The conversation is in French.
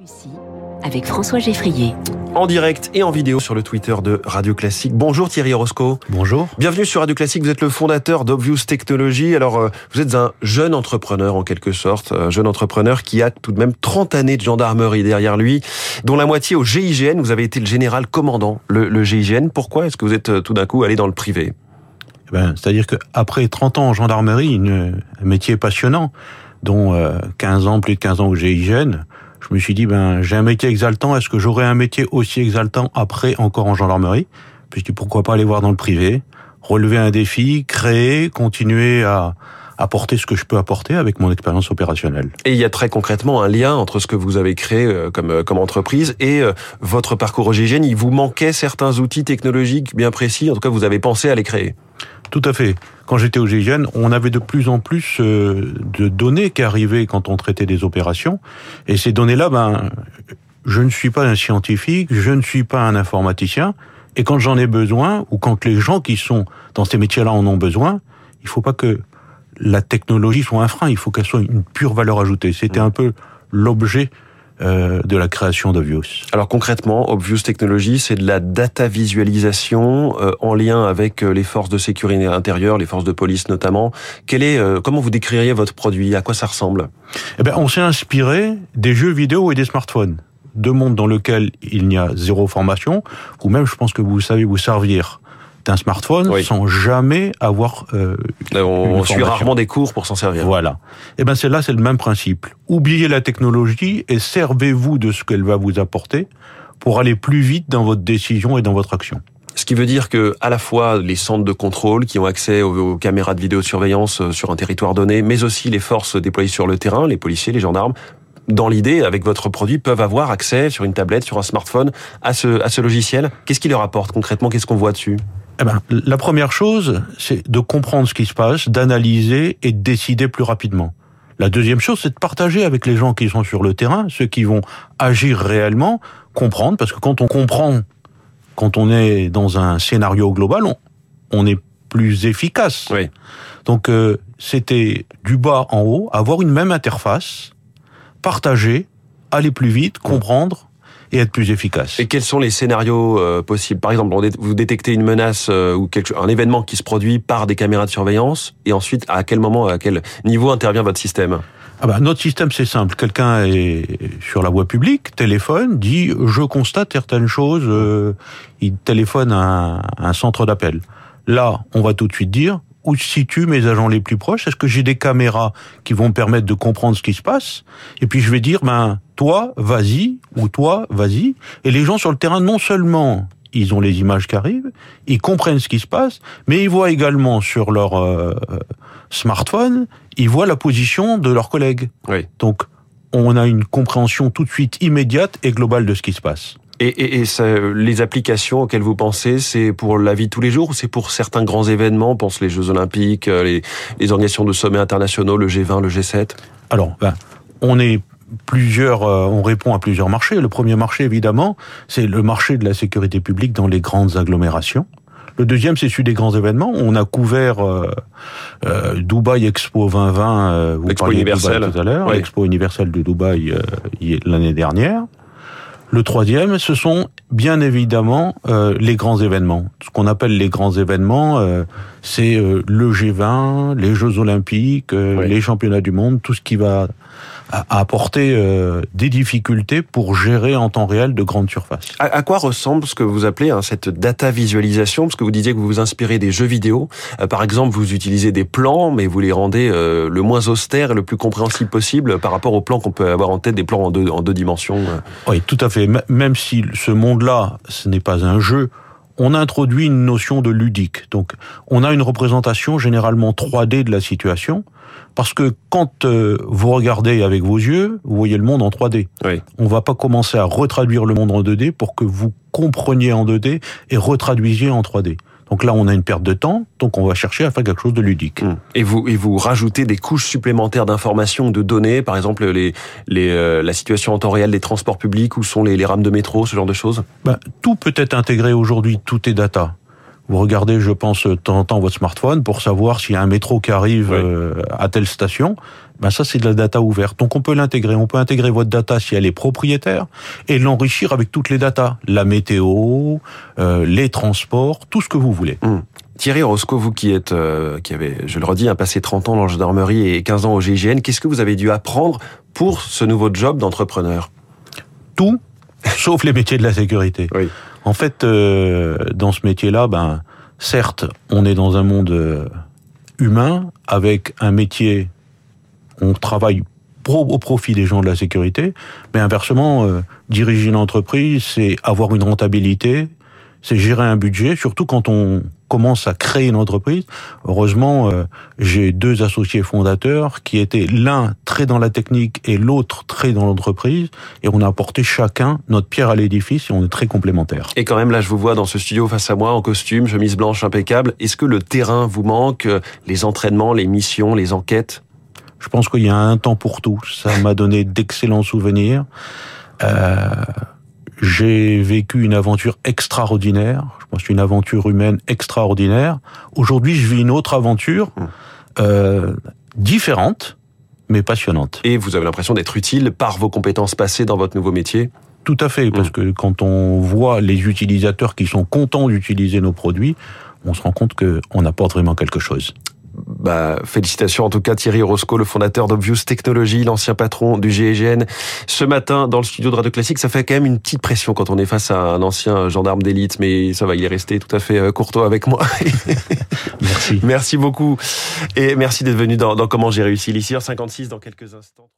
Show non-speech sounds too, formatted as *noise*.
réussi avec François Geffrier. En direct et en vidéo sur le Twitter de Radio Classique. Bonjour Thierry Roscoe. Bonjour. Bienvenue sur Radio Classique. Vous êtes le fondateur d'Obvious Technology. Alors, euh, vous êtes un jeune entrepreneur en quelque sorte, un jeune entrepreneur qui a tout de même 30 années de gendarmerie derrière lui, dont la moitié au GIGN. Vous avez été le général commandant, le, le GIGN. Pourquoi est-ce que vous êtes euh, tout d'un coup allé dans le privé? Eh ben, C'est-à-dire qu'après 30 ans en gendarmerie, une, un métier passionnant, dont euh, 15 ans, plus de 15 ans au GIGN, je me suis dit, ben, j'ai un métier exaltant, est-ce que j'aurai un métier aussi exaltant après encore en gendarmerie? Puis je dis, pourquoi pas aller voir dans le privé, relever un défi, créer, continuer à apporter ce que je peux apporter avec mon expérience opérationnelle. Et il y a très concrètement un lien entre ce que vous avez créé euh, comme, euh, comme entreprise et euh, votre parcours au GIGN. Il vous manquait certains outils technologiques bien précis, en tout cas vous avez pensé à les créer. Tout à fait. Quand j'étais au GIGN, on avait de plus en plus euh, de données qui arrivaient quand on traitait des opérations. Et ces données-là, ben, je ne suis pas un scientifique, je ne suis pas un informaticien. Et quand j'en ai besoin, ou quand les gens qui sont dans ces métiers-là en ont besoin, il faut pas que la technologie soit un frein, il faut qu'elle soit une pure valeur ajoutée. C'était un peu l'objet euh, de la création d'Obvious. Alors concrètement, Obvious Technology, c'est de la data visualisation euh, en lien avec euh, les forces de sécurité intérieure, les forces de police notamment. Quel est, euh, comment vous décririez votre produit? À quoi ça ressemble? Eh ben, on s'est inspiré des jeux vidéo et des smartphones. Deux mondes dans lesquels il n'y a zéro formation, ou même je pense que vous savez vous servir d'un smartphone Oui. sans jamais avoir euh, Euh, On, suit rarement des cours pour s'en servir. Voilà. Et ben c'est là, c'est le même principe. Oubliez la technologie et servez-vous de ce qu'elle va vous apporter pour aller plus vite dans votre décision et dans votre action. Ce qui veut dire que à la fois les centres de contrôle qui ont accès aux, aux caméras de vidéosurveillance euh, sur un territoire donné, mais aussi les forces déployées sur le terrain, les policiers, les gendarmes, dans l'idée, avec votre produit, peuvent avoir accès sur une tablette, sur un smartphone, à ce, à ce logiciel. Qu'est-ce qui leur apporte concrètement? Qu'est-ce qu'on voit dessus? Eh ben, la première chose, c'est de comprendre ce qui se passe, d'analyser et de décider plus rapidement. La deuxième chose, c'est de partager avec les gens qui sont sur le terrain, ceux qui vont agir réellement, comprendre, parce que quand on comprend, quand on est dans un scénario global, on, on est plus efficace. Oui. Donc euh, c'était du bas en haut, avoir une même interface, partager, aller plus vite, comprendre et être plus efficace. Et quels sont les scénarios euh, possibles? Par exemple, vous détectez une menace euh, ou quelque, un événement qui se produit par des caméras de surveillance, et ensuite, à quel moment, à quel niveau intervient votre système? Ah bah, notre système c'est simple. Quelqu'un est sur la voie publique, téléphone, dit je constate certaines choses, euh, il téléphone à un, un centre d'appel. Là, on va tout de suite dire où se situent mes agents les plus proches. Est-ce que j'ai des caméras qui vont me permettre de comprendre ce qui se passe? Et puis je vais dire ben toi vas-y ou toi vas-y. Et les gens sur le terrain non seulement ils ont les images qui arrivent, ils comprennent ce qui se passe, mais ils voient également sur leur euh, smartphone, ils voient la position de leurs collègues. Oui. Donc, on a une compréhension tout de suite immédiate et globale de ce qui se passe. Et, et, et ça, les applications auxquelles vous pensez, c'est pour la vie de tous les jours ou c'est pour certains grands événements, on pense les Jeux Olympiques, euh, les, les organisations de sommets internationaux, le G20, le G7 Alors, ben, on est plusieurs, euh, on répond à plusieurs marchés. Le premier marché, évidemment, c'est le marché de la sécurité publique dans les grandes agglomérations. Le deuxième, c'est celui des grands événements. On a couvert euh, euh, Dubaï Expo 2020, euh, vous L'expo parliez Dubaï universelle. tout à l'heure, Oui. l'Expo universelle de Dubaï l'année dernière. Le troisième, ce sont bien évidemment euh, les grands événements. Ce qu'on appelle les grands événements, euh, c'est euh, le G20, les Jeux Olympiques, euh, Oui. les championnats du monde, tout ce qui va a- apporter euh, des difficultés pour gérer en temps réel de grandes surfaces. à, à quoi ressemble ce que vous appelez hein, cette data visualisation? Parce que vous disiez que vous vous inspirez des jeux vidéo. Euh, par exemple, vous utilisez des plans, mais vous les rendez euh, le moins austère et le plus compréhensible possible par rapport aux plans qu'on peut avoir en tête, des plans en deux, en deux dimensions. euh. Oui, tout à fait. M- Même si ce monde-là, ce n'est pas un jeu, on introduit une notion de ludique. Donc, on a une représentation généralement 3D de la situation, parce que quand euh, vous regardez avec vos yeux, vous voyez le monde en 3D. Oui. On va pas commencer à retraduire le monde en 2D pour que vous compreniez en 2D et retraduisiez en 3D. Donc là, on a une perte de temps, donc on va chercher à faire quelque chose de ludique. Hum. Et vous et vous rajoutez des couches supplémentaires d'informations, de données, par exemple les les euh, la situation en temps réel des transports publics, où sont les, les rames de métro, ce genre de choses? Ben, tout peut être intégré aujourd'hui, tout est data. Vous regardez, je pense, de temps en temps votre smartphone pour savoir s'il y a un métro qui arrive euh, à telle station. Ben ça, c'est de la data ouverte. Donc on peut l'intégrer. On peut intégrer votre data si elle est propriétaire et l'enrichir avec toutes les datas, la météo, euh, les transports, tout ce que vous voulez. Hum. Thierry Roscoe, vous qui êtes, euh, qui avez, je le redis, un passé 30 ans dans la gendarmerie et 15 ans au GIGN, qu'est-ce que vous avez dû apprendre pour ce nouveau job d'entrepreneur? Tout, sauf les métiers de la sécurité. Oui. En fait, euh, dans ce métier-là, ben, certes, on est dans un monde euh, humain avec un métier, on travaille pro, au profit des gens de la sécurité, mais inversement, euh, diriger une entreprise, c'est avoir une rentabilité, c'est gérer un budget, surtout quand on commence à créer une entreprise. Heureusement, euh, j'ai deux associés fondateurs qui étaient l'un très dans la technique et l'autre très dans l'entreprise, et on a apporté chacun notre pierre à l'édifice et on est très complémentaires. Et quand même, là, je vous vois dans ce studio face à moi, en costume, chemise blanche impeccable. Est-ce que le terrain vous manque, les entraînements, les missions, les enquêtes? Je pense qu'il y a un temps pour tout. Ça m'a donné d'excellents souvenirs. Euh, j'ai vécu une aventure extraordinaire. Je pense une aventure humaine extraordinaire. Aujourd'hui, je vis une autre aventure euh, différente, mais passionnante. Et vous avez l'impression d'être utile par vos compétences passées dans votre nouveau métier? Tout à fait, parce que quand on voit les utilisateurs qui sont contents d'utiliser nos produits, on se rend compte qu'on apporte vraiment quelque chose. Bah, félicitations en tout cas Thierry Roscoe, le fondateur d'Obvious Technologies, l'ancien patron du GIGN. Ce matin, dans le studio de Radio Classique, ça fait quand même une petite pression quand on est face à un ancien gendarme d'élite, mais ça va, il est resté tout à fait euh, courtois avec moi. *laughs* Merci. merci beaucoup. Et merci d'être venu dans, dans Comment j'ai réussi l'ici 56 dans quelques instants.